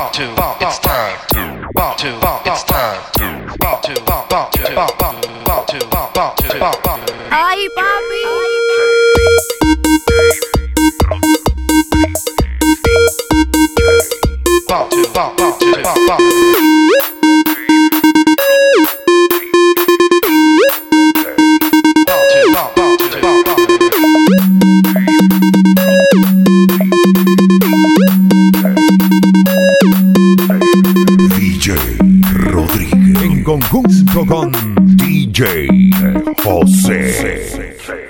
ball to ball, it's time to ball to ball, it's time to ball to ball, ball to ball, ball ball to ball, ball to ball, ball. Ay, papi. Ball to ball, ball to ball, ball. DJ Rodríguez en conjunto con DJ José.